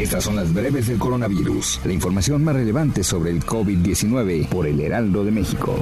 Estas son las breves del coronavirus. La información más relevante sobre el COVID-19 por el Heraldo de México.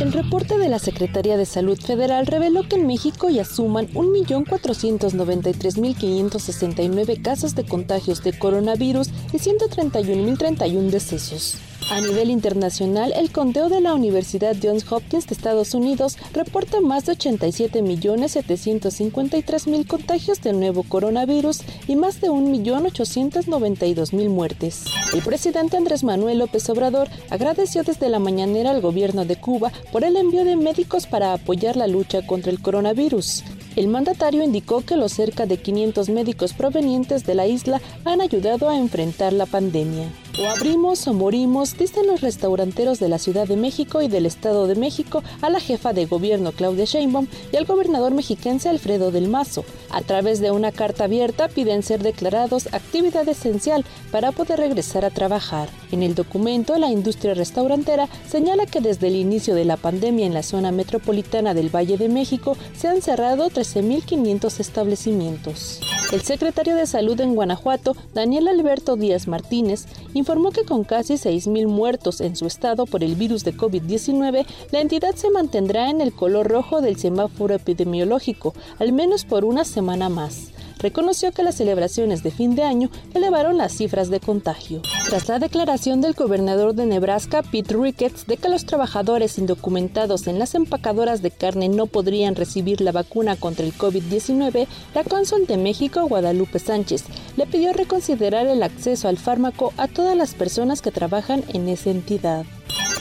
El reporte de la Secretaría de Salud Federal reveló que en México ya suman 1.493.569 casos de contagios de coronavirus y 131.031 decesos. A nivel internacional, el conteo de la Universidad Johns Hopkins de Estados Unidos reporta más de 87.753.000 contagios del nuevo coronavirus y más de 1.892.000 muertes. El presidente Andrés Manuel López Obrador agradeció desde la mañanera al gobierno de Cuba por el envío de médicos para apoyar la lucha contra el coronavirus. El mandatario indicó que los cerca de 500 médicos provenientes de la isla han ayudado a enfrentar la pandemia. O abrimos o morimos, dicen los restauranteros de la Ciudad de México y del Estado de México a la jefa de gobierno Claudia Sheinbaum y al gobernador mexiquense Alfredo del Mazo. A través de una carta abierta piden ser declarados actividad esencial para poder regresar a trabajar. En el documento, la industria restaurantera señala que desde el inicio de la pandemia en la zona metropolitana del Valle de México se han cerrado 13.500 establecimientos. El secretario de Salud en Guanajuato, Daniel Alberto Díaz Martínez, informó que con casi 6.000 muertos en su estado por el virus de COVID-19, la entidad se mantendrá en el color rojo del semáforo epidemiológico, al menos por una semana más reconoció que las celebraciones de fin de año elevaron las cifras de contagio. Tras la declaración del gobernador de Nebraska, Pete Ricketts, de que los trabajadores indocumentados en las empacadoras de carne no podrían recibir la vacuna contra el COVID-19, la cónsul de México, Guadalupe Sánchez, le pidió reconsiderar el acceso al fármaco a todas las personas que trabajan en esa entidad.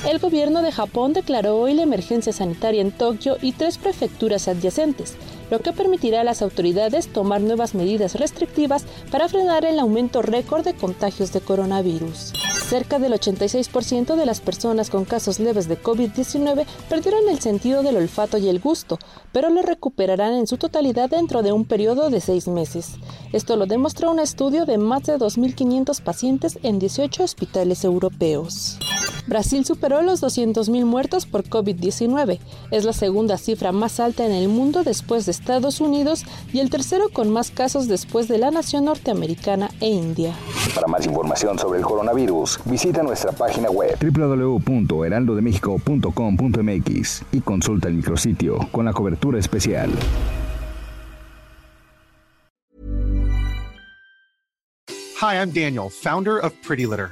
El gobierno de Japón declaró hoy la emergencia sanitaria en Tokio y tres prefecturas adyacentes, lo que permitirá a las autoridades tomar nuevas medidas restrictivas para frenar el aumento récord de contagios de coronavirus. Cerca del 86% de las personas con casos leves de COVID-19 perdieron el sentido del olfato y el gusto, pero lo recuperarán en su totalidad dentro de un periodo de seis meses. Esto lo demostró un estudio de más de 2.500 pacientes en 18 hospitales europeos. Brasil superó los 200.000 muertos por COVID-19. Es la segunda cifra más alta en el mundo después de Estados Unidos y el tercero con más casos después de la nación norteamericana e India. Para más información sobre el coronavirus, visita nuestra página web www.heraldodemexico.com.mx y consulta el micrositio con la cobertura especial. Hi, I'm Daniel, founder of Pretty Litter.